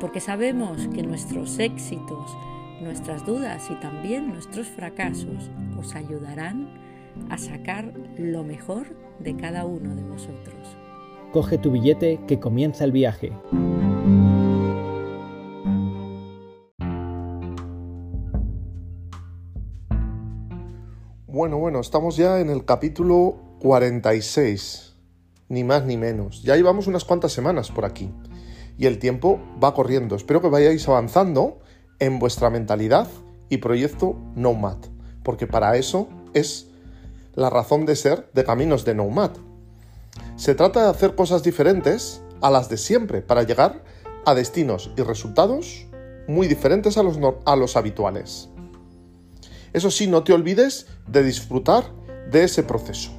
porque sabemos que nuestros éxitos, nuestras dudas y también nuestros fracasos os ayudarán a sacar lo mejor de cada uno de vosotros. Coge tu billete que comienza el viaje. Bueno, bueno, estamos ya en el capítulo 46, ni más ni menos. Ya llevamos unas cuantas semanas por aquí y el tiempo va corriendo. Espero que vayáis avanzando en vuestra mentalidad y proyecto Nomad, porque para eso es la razón de ser de Caminos de Nomad. Se trata de hacer cosas diferentes a las de siempre para llegar a destinos y resultados muy diferentes a los, a los habituales. Eso sí, no te olvides de disfrutar de ese proceso.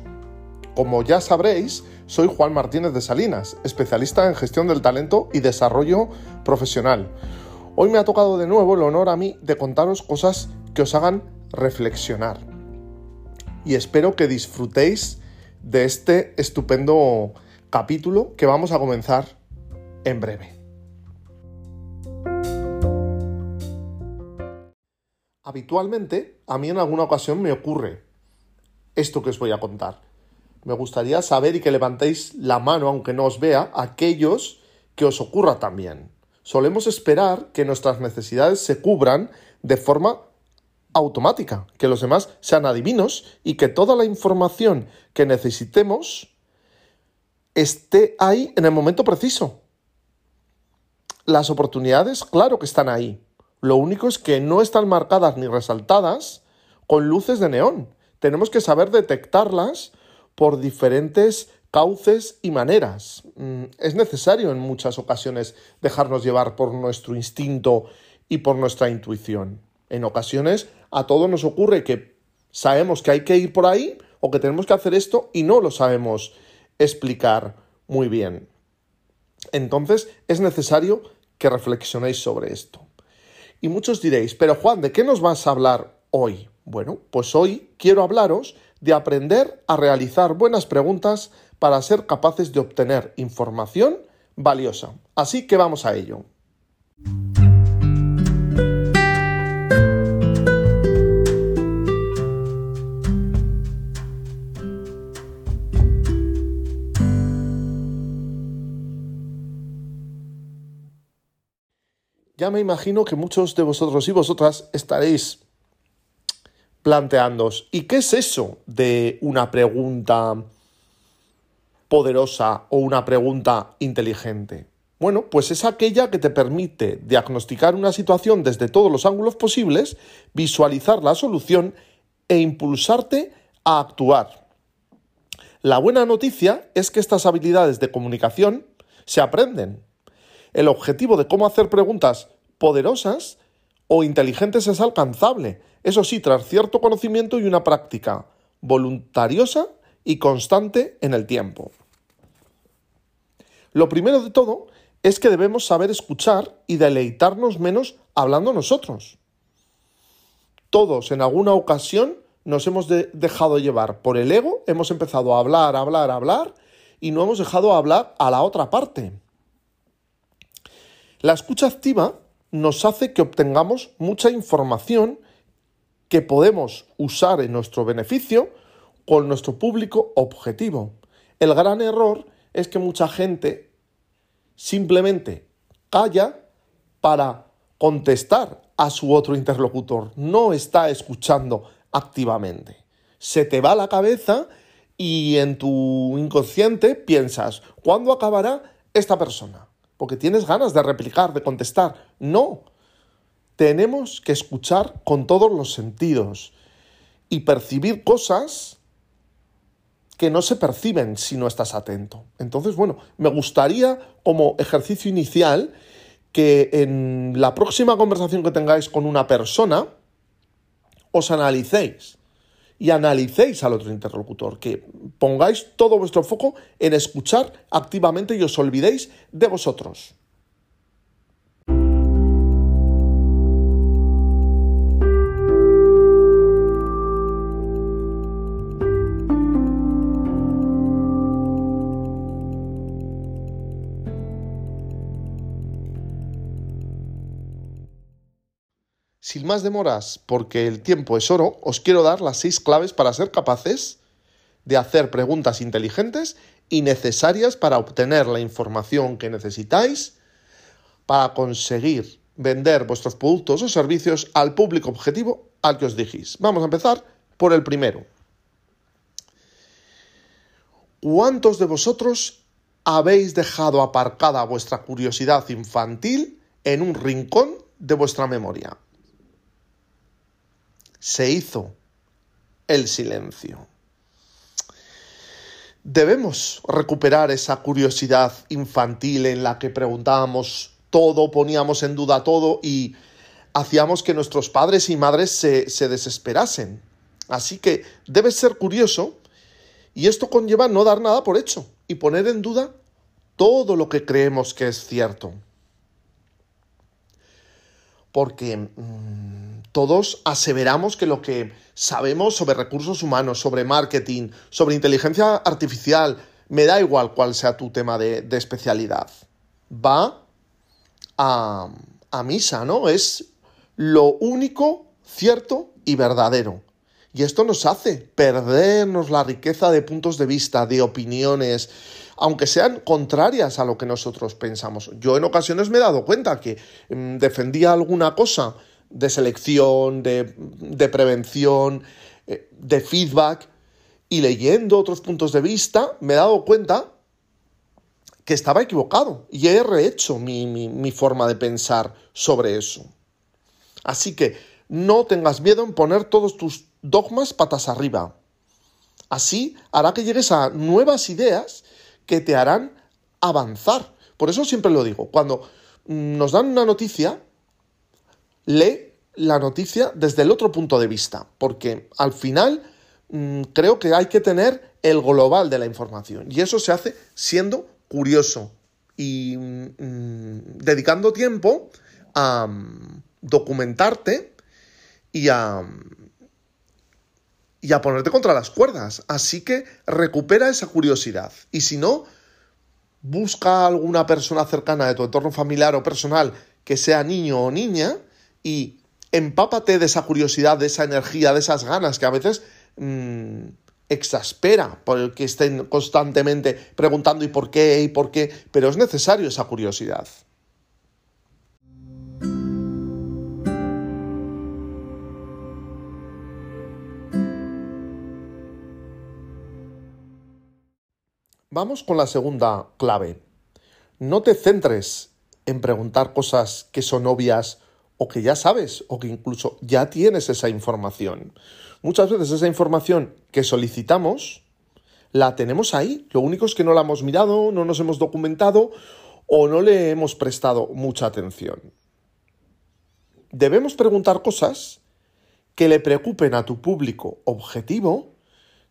Como ya sabréis, soy Juan Martínez de Salinas, especialista en gestión del talento y desarrollo profesional. Hoy me ha tocado de nuevo el honor a mí de contaros cosas que os hagan reflexionar. Y espero que disfrutéis de este estupendo capítulo que vamos a comenzar en breve. Habitualmente, a mí en alguna ocasión me ocurre esto que os voy a contar me gustaría saber y que levantéis la mano, aunque no os vea, aquellos que os ocurra también. Solemos esperar que nuestras necesidades se cubran de forma automática, que los demás sean adivinos y que toda la información que necesitemos esté ahí en el momento preciso. Las oportunidades, claro que están ahí. Lo único es que no están marcadas ni resaltadas con luces de neón. Tenemos que saber detectarlas por diferentes cauces y maneras. Mm, es necesario en muchas ocasiones dejarnos llevar por nuestro instinto y por nuestra intuición. En ocasiones a todos nos ocurre que sabemos que hay que ir por ahí o que tenemos que hacer esto y no lo sabemos explicar muy bien. Entonces es necesario que reflexionéis sobre esto. Y muchos diréis, pero Juan, ¿de qué nos vas a hablar hoy? Bueno, pues hoy quiero hablaros de aprender a realizar buenas preguntas para ser capaces de obtener información valiosa. Así que vamos a ello. Ya me imagino que muchos de vosotros y vosotras estaréis planteándoos, ¿y qué es eso de una pregunta poderosa o una pregunta inteligente? Bueno, pues es aquella que te permite diagnosticar una situación desde todos los ángulos posibles, visualizar la solución e impulsarte a actuar. La buena noticia es que estas habilidades de comunicación se aprenden. El objetivo de cómo hacer preguntas poderosas o inteligentes es alcanzable, eso sí, tras cierto conocimiento y una práctica voluntariosa y constante en el tiempo. Lo primero de todo es que debemos saber escuchar y deleitarnos menos hablando nosotros. Todos en alguna ocasión nos hemos dejado llevar por el ego, hemos empezado a hablar, hablar, hablar y no hemos dejado hablar a la otra parte. La escucha activa nos hace que obtengamos mucha información que podemos usar en nuestro beneficio con nuestro público objetivo. El gran error es que mucha gente simplemente calla para contestar a su otro interlocutor, no está escuchando activamente. Se te va la cabeza y en tu inconsciente piensas, ¿cuándo acabará esta persona? Porque tienes ganas de replicar, de contestar. No, tenemos que escuchar con todos los sentidos y percibir cosas que no se perciben si no estás atento. Entonces, bueno, me gustaría como ejercicio inicial que en la próxima conversación que tengáis con una persona, os analicéis y analicéis al otro interlocutor, que pongáis todo vuestro foco en escuchar activamente y os olvidéis de vosotros. Sin más demoras, porque el tiempo es oro, os quiero dar las seis claves para ser capaces de hacer preguntas inteligentes y necesarias para obtener la información que necesitáis para conseguir vender vuestros productos o servicios al público objetivo al que os dijís. Vamos a empezar por el primero. ¿Cuántos de vosotros habéis dejado aparcada vuestra curiosidad infantil en un rincón de vuestra memoria? Se hizo el silencio. Debemos recuperar esa curiosidad infantil en la que preguntábamos todo, poníamos en duda todo y hacíamos que nuestros padres y madres se, se desesperasen. Así que debes ser curioso y esto conlleva no dar nada por hecho y poner en duda todo lo que creemos que es cierto. Porque mm, todos aseveramos que lo que sabemos sobre recursos humanos, sobre marketing, sobre inteligencia artificial, me da igual cuál sea tu tema de, especialidad. Va a, a misa, ¿no? Es lo único cierto y verdadero. Y esto nos hace perdernos la riqueza de puntos de vista, de opiniones, aunque sean contrarias a lo que nosotros pensamos. Yo en ocasiones me he dado cuenta que mm, defendía alguna cosa de selección, de, prevención, eh, de feedback, y leyendo otros puntos de vista, me he dado cuenta que estaba equivocado y he rehecho mi, mi, forma de pensar sobre eso. Así que no tengas miedo en poner todos tus dogmas patas arriba. Así hará que llegues a nuevas ideas que te harán avanzar. Por eso siempre lo digo, cuando nos dan una noticia, lee la noticia desde el otro punto de vista, porque al final mm, creo que hay que tener el global de la información y eso se hace siendo curioso y mm, dedicando tiempo a mm, documentarte y a, y a ponerte contra las cuerdas. Así que recupera esa curiosidad y si no, busca alguna persona cercana de tu entorno familiar o personal que sea niño o niña y empápate de esa curiosidad, de esa energía, de esas ganas que a veces mmm, exaspera por el que estén constantemente preguntando y por qué y por qué, pero es necesario esa curiosidad. Vamos con la segunda clave. No te centres en preguntar cosas que son obvias o que ya sabes o que incluso ya tienes esa información. Muchas veces esa información que solicitamos la tenemos ahí, lo único es que no la hemos mirado, no nos hemos documentado o no le hemos prestado mucha atención. Debemos preguntar cosas que le preocupen a tu público objetivo,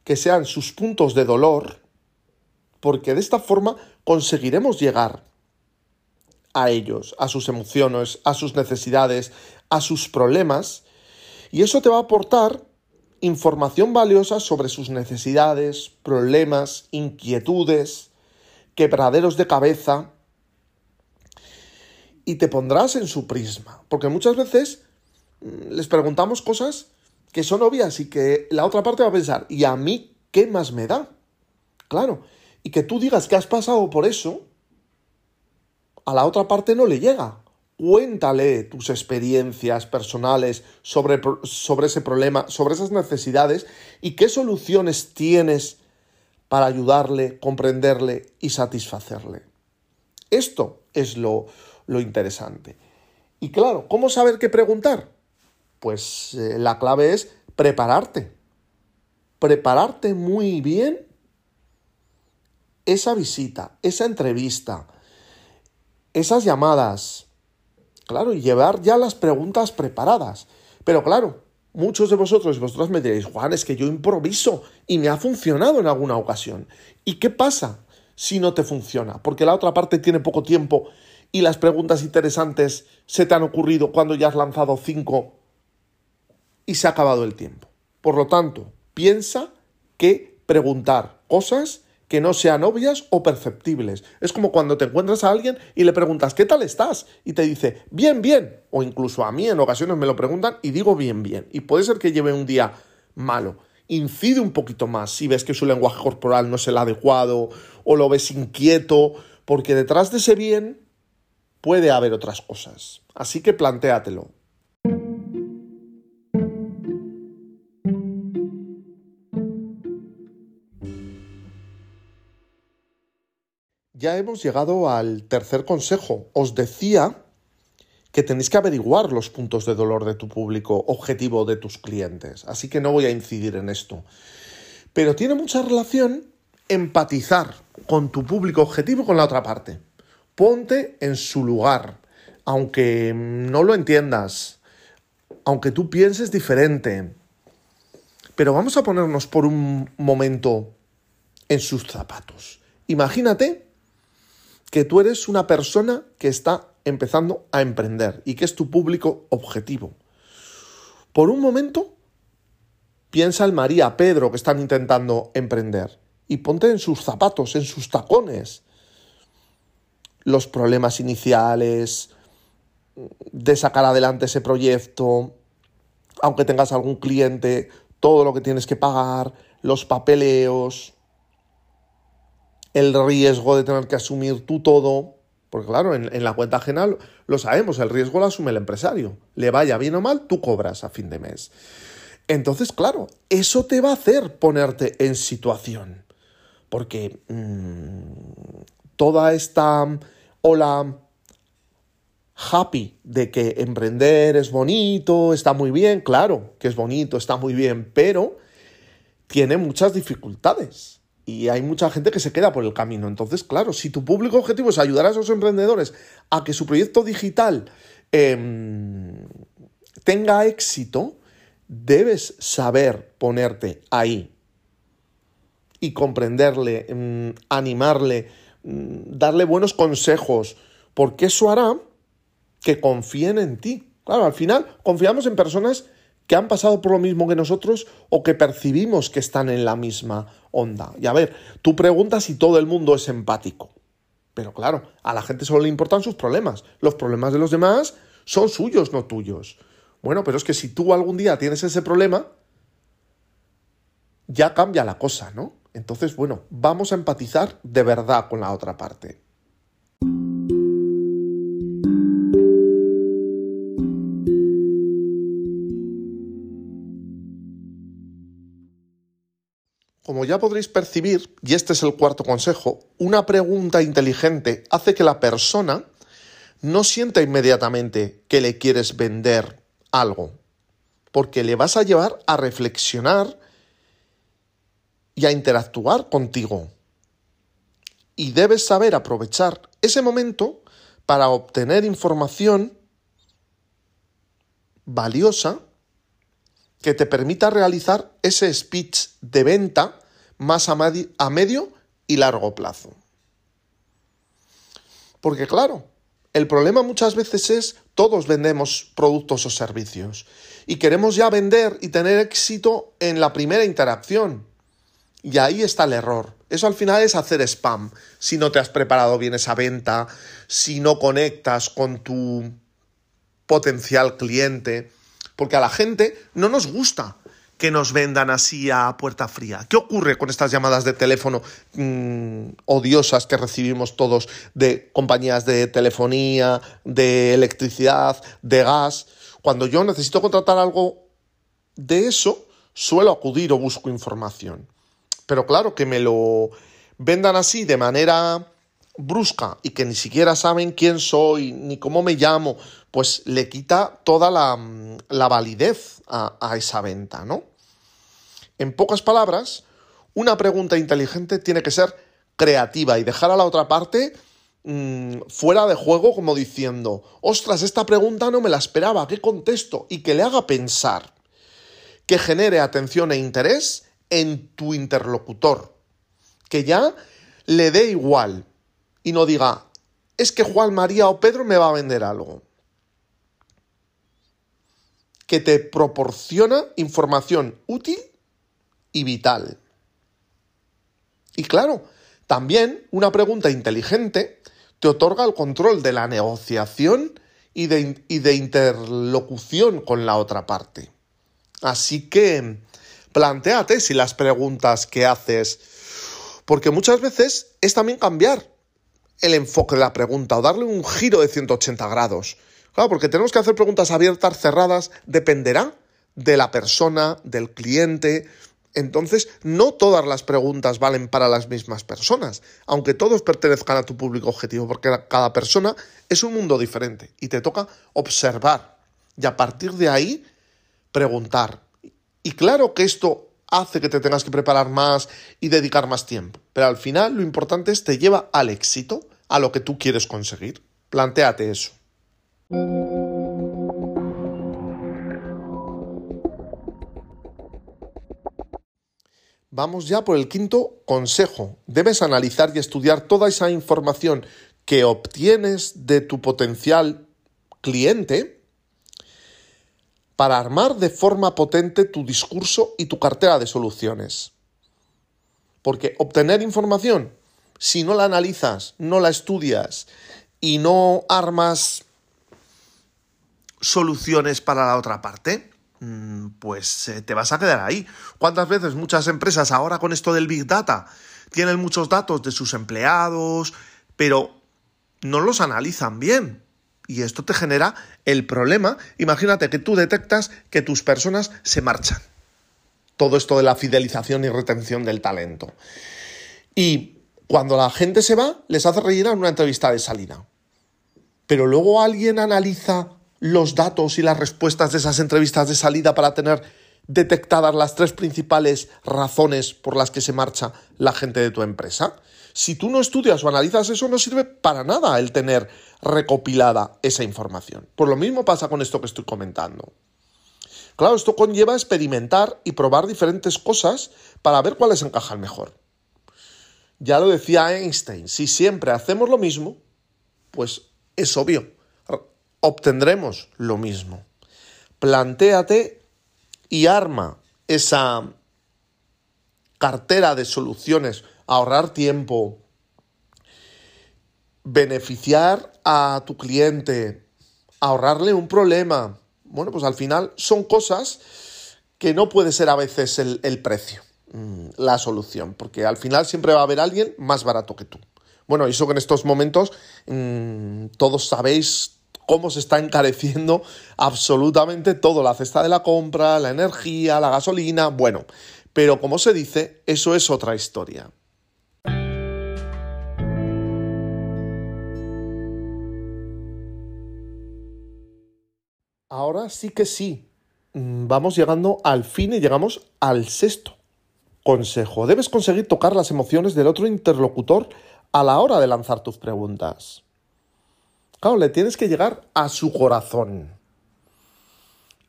que sean sus puntos de dolor, porque de esta forma conseguiremos llegar a ellos, a sus emociones, a sus necesidades, a sus problemas, y eso te va a aportar información valiosa sobre sus necesidades, problemas, inquietudes, quebraderos de cabeza, y te pondrás en su prisma, porque muchas veces mm, les preguntamos cosas que son obvias y que la otra parte va a pensar, ¿y a mí qué más me da? Claro, y que tú digas que has pasado por eso, a la otra parte no le llega. Cuéntale tus experiencias personales sobre, sobre ese problema, sobre esas necesidades y qué soluciones tienes para ayudarle, comprenderle y satisfacerle. Esto es lo, lo interesante. Y claro, ¿cómo saber qué preguntar? Pues eh, la clave es prepararte. Prepararte muy bien esa visita, esa entrevista, esas llamadas, Claro, y llevar ya las preguntas preparadas. Pero claro, muchos de vosotros y vosotras me diréis, Juan, es que yo improviso y me ha funcionado en alguna ocasión. ¿Y qué pasa si no te funciona? Porque la otra parte tiene poco tiempo y las preguntas interesantes se te han ocurrido cuando ya has lanzado cinco y se ha acabado el tiempo. Por lo tanto, piensa que preguntar cosas que no sean obvias o perceptibles. Es como cuando te encuentras a alguien y le preguntas, ¿qué tal estás? Y te dice, bien, bien. O incluso a mí en ocasiones me lo preguntan y digo bien, bien. Y puede ser que lleve un día malo. Incide un poquito más si ves que su lenguaje corporal no es el adecuado o lo ves inquieto, porque detrás de ese bien puede haber otras cosas. Así que plantéatelo. Ya hemos llegado al tercer consejo. Os decía que tenéis que averiguar los puntos de dolor de tu público objetivo de tus clientes. Así que no voy a incidir en esto. Pero tiene mucha relación empatizar con tu público objetivo con la otra parte. Ponte en su lugar, aunque no lo entiendas, aunque tú pienses diferente. Pero vamos a ponernos por un momento en sus zapatos. Imagínate que tú eres una persona que está empezando a emprender y que es tu público objetivo. Por un momento, piensa en María, Pedro, que están intentando emprender y ponte en sus zapatos, en sus tacones. Los problemas iniciales de sacar adelante ese proyecto, aunque tengas algún cliente, todo lo que tienes que pagar, los papeleos, el riesgo de tener que asumir tú todo, porque claro, en, la cuenta ajena lo, sabemos, el riesgo lo asume el empresario. Le vaya bien o mal, tú cobras a fin de mes. Entonces, claro, eso te va a hacer ponerte en situación. Porque mm, toda esta ola happy de que emprender es bonito, está muy bien, claro que es bonito, está muy bien, pero tiene muchas dificultades y hay mucha gente que se queda por el camino. Entonces, claro, si tu público objetivo es ayudar a esos emprendedores a que su proyecto digital em, tenga éxito, debes saber ponerte ahí y comprenderle, em, animarle, mm, darle buenos consejos, porque eso hará que confíen en ti. Claro, al final confiamos en personas que han pasado por lo mismo que nosotros o que percibimos que están en la misma onda. Y a ver, tú preguntas si todo el mundo es empático. Pero claro, a la gente solo le importan sus problemas. Los problemas de los demás son suyos, no tuyos. Bueno, pero es que si tú algún día tienes ese problema, ya cambia la cosa, ¿no? Entonces, bueno, vamos a empatizar de verdad con la otra parte. Como ya podréis percibir, y este es el cuarto consejo, una pregunta inteligente hace que la persona no sienta inmediatamente que le quieres vender algo, porque le vas a llevar a reflexionar y a interactuar contigo. Y debes saber aprovechar ese momento para obtener información valiosa que te permita realizar ese speech de venta más a, medio y largo plazo. Porque claro, el problema muchas veces es todos vendemos productos o servicios y queremos ya vender y tener éxito en la primera interacción. Y ahí está el error. Eso al final es hacer spam. Si no te has preparado bien esa venta, si no conectas con tu potencial cliente, porque a la gente no nos gusta que nos vendan así a puerta fría. ¿Qué ocurre con estas llamadas de teléfono mm, odiosas que recibimos todos de compañías de telefonía, de electricidad, de gas? Cuando yo necesito contratar algo de eso, suelo acudir o busco información. Pero claro, que me lo vendan así de manera brusca y que ni siquiera saben quién soy ni cómo me llamo, pues le quita toda la, la validez a, a, esa venta, ¿no? En pocas palabras, una pregunta inteligente tiene que ser creativa y dejar a la otra parte mm, fuera de juego como diciendo, ostras, esta pregunta no me la esperaba, ¿qué contesto? Y que le haga pensar, que genere atención e interés en tu interlocutor, que ya le dé igual y no diga, es que Juan, María o Pedro me va a vender algo. Que te proporciona información útil y vital. Y claro, también una pregunta inteligente te otorga el control de la negociación y de, y de interlocución con la otra parte. Así que planteate si las preguntas que haces, porque muchas veces es también cambiar el enfoque de la pregunta o darle un giro de 180 grados. Claro, porque tenemos que hacer preguntas abiertas, cerradas, dependerá de la persona, del cliente. Entonces, no todas las preguntas valen para las mismas personas, aunque todos pertenezcan a tu público objetivo, porque cada persona es un mundo diferente y te toca observar y a partir de ahí preguntar. Y claro que esto hace que te tengas que preparar más y dedicar más tiempo, pero al final lo importante es te lleva al éxito, a lo que tú quieres conseguir. Plantéate eso. Vamos ya por el quinto consejo. Debes analizar y estudiar toda esa información que obtienes de tu potencial cliente para armar de forma potente tu discurso y tu cartera de soluciones. Porque obtener información, si no la analizas, no la estudias y no armas soluciones para la otra parte, mm, pues eh, te vas a quedar ahí. ¿Cuántas veces muchas empresas ahora con esto del Big Data tienen muchos datos de sus empleados, pero no los analizan bien? Y esto te genera el problema. Imagínate que tú detectas que tus personas se marchan. Todo esto de la fidelización y retención del talento. Y cuando la gente se va, les hace rellenar una entrevista de salida. Pero luego alguien analiza los datos y las respuestas de esas entrevistas de salida para tener detectadas las tres principales razones por las que se marcha la gente de tu empresa. Si tú no estudias o analizas eso, no sirve para nada el tener recopilada esa información. Por lo mismo pasa con esto que estoy comentando. Claro, esto conlleva experimentar y probar diferentes cosas para ver cuáles encajan mejor. Ya lo decía Einstein, si siempre hacemos lo mismo, pues es obvio, obtendremos lo mismo. Plantéate y arma esa cartera de soluciones, ahorrar tiempo, beneficiar a tu cliente, ahorrarle un problema. Bueno, pues al final son cosas que no puede ser a veces el, precio, mm, la solución, porque al final siempre va a haber alguien más barato que tú. Bueno, eso que en estos momentos mm, todos sabéis cómo se está encareciendo absolutamente todo, la cesta de la compra, la energía, la gasolina, bueno, pero como se dice, eso es otra historia. Ahora sí que sí, mm, vamos llegando al fin y llegamos al sexto consejo. Debes conseguir tocar las emociones del otro interlocutor a la hora de lanzar tus preguntas. Claro, le tienes que llegar a su corazón.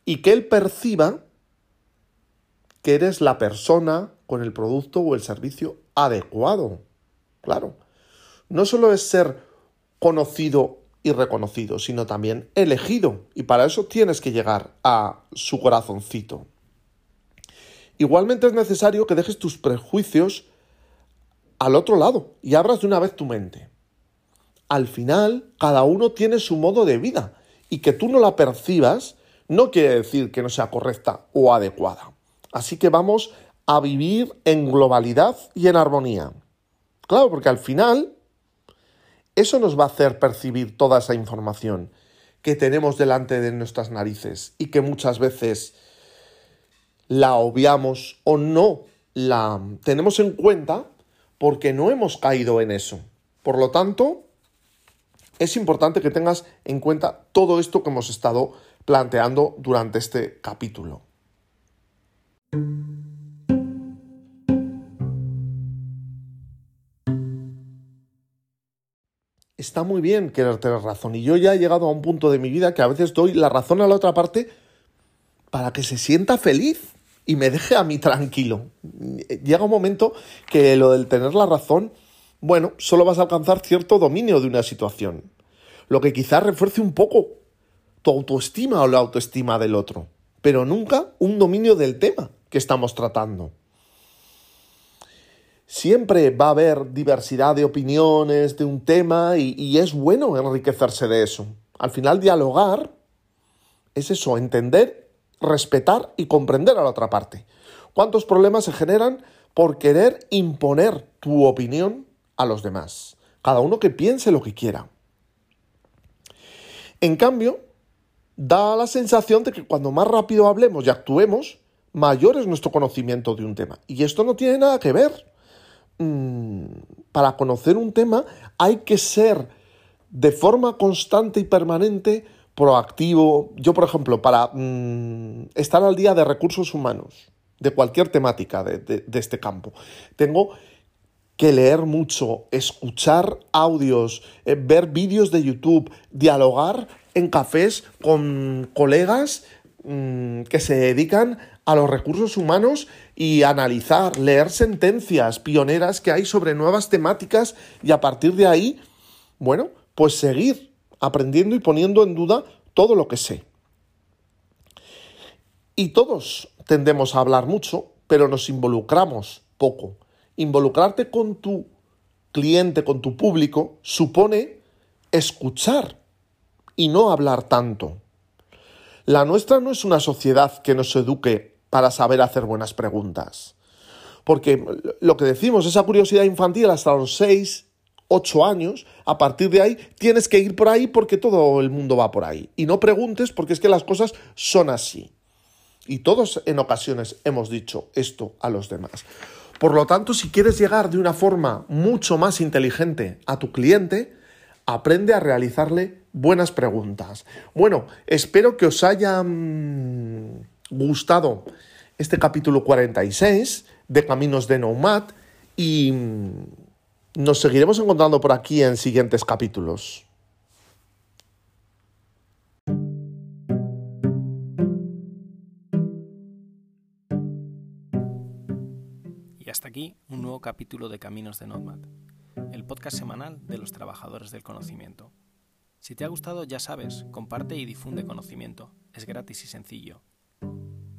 Y que él perciba que eres la persona con el producto o el servicio adecuado. Claro. No solo es ser conocido y reconocido, sino también elegido. Y para eso tienes que llegar a su corazoncito. Igualmente es necesario que dejes tus prejuicios al otro lado y abras de una vez tu mente al final cada uno tiene su modo de vida y que tú no la percibas no quiere decir que no sea correcta o adecuada. Así que vamos a vivir en globalidad y en armonía. Claro, porque al final eso nos va a hacer percibir toda esa información que tenemos delante de nuestras narices y que muchas veces la obviamos o no la tenemos en cuenta porque no hemos caído en eso. Por lo tanto, es importante que tengas en cuenta todo esto que hemos estado planteando durante este capítulo. está muy bien querer tener razón. Y yo ya he llegado a un punto de mi vida que a veces doy la razón a la otra parte para que se sienta feliz y me deje a mí tranquilo. Llega un momento que lo del tener la razón, bueno, solo vas a alcanzar cierto dominio de una situación. Lo que quizás refuerce un poco tu autoestima o la autoestima del otro, pero nunca un dominio del tema que estamos tratando. Siempre va a haber diversidad de opiniones de un tema y, es bueno enriquecerse de eso. Al final, dialogar es eso, entender, respetar y comprender a la otra parte. ¿Cuántos problemas se generan por querer imponer tu opinión a los demás? Cada uno que piense lo que quiera. En cambio, da la sensación de que cuando más rápido hablemos y actuemos, mayor es nuestro conocimiento de un tema. Y esto no tiene nada que ver. Mm, para conocer un tema hay que ser de forma constante y permanente proactivo. Yo, por ejemplo, para mm, estar al día de recursos humanos, de cualquier temática de, este campo, tengo que leer mucho, escuchar audios, eh, ver vídeos de YouTube, dialogar en cafés con colegas mm, que se dedican a los recursos humanos y analizar, leer sentencias pioneras que hay sobre nuevas temáticas y a partir de ahí, bueno, pues seguir aprendiendo y poniendo en duda todo lo que sé. Y todos tendemos a hablar mucho, pero nos involucramos poco. Involucrarte con tu cliente, con tu público, supone escuchar y no hablar tanto. La nuestra no es una sociedad que nos eduque para saber hacer buenas preguntas. Porque lo que decimos, esa curiosidad infantil hasta los 6, 8 años, a partir de ahí tienes que ir por ahí porque todo el mundo va por ahí. Y no preguntes porque es que las cosas son así. Y todos en ocasiones hemos dicho esto a los demás. Por lo tanto, si quieres llegar de una forma mucho más inteligente a tu cliente, aprende a realizarle buenas preguntas. Bueno, espero que os haya gustado este capítulo 46 de Caminos de Nomad y nos seguiremos encontrando por aquí en siguientes capítulos. Y hasta aquí un nuevo capítulo de Caminos de Nomad, el podcast semanal de los trabajadores del conocimiento. Si te ha gustado, ya sabes, comparte y difunde conocimiento. Es gratis y sencillo.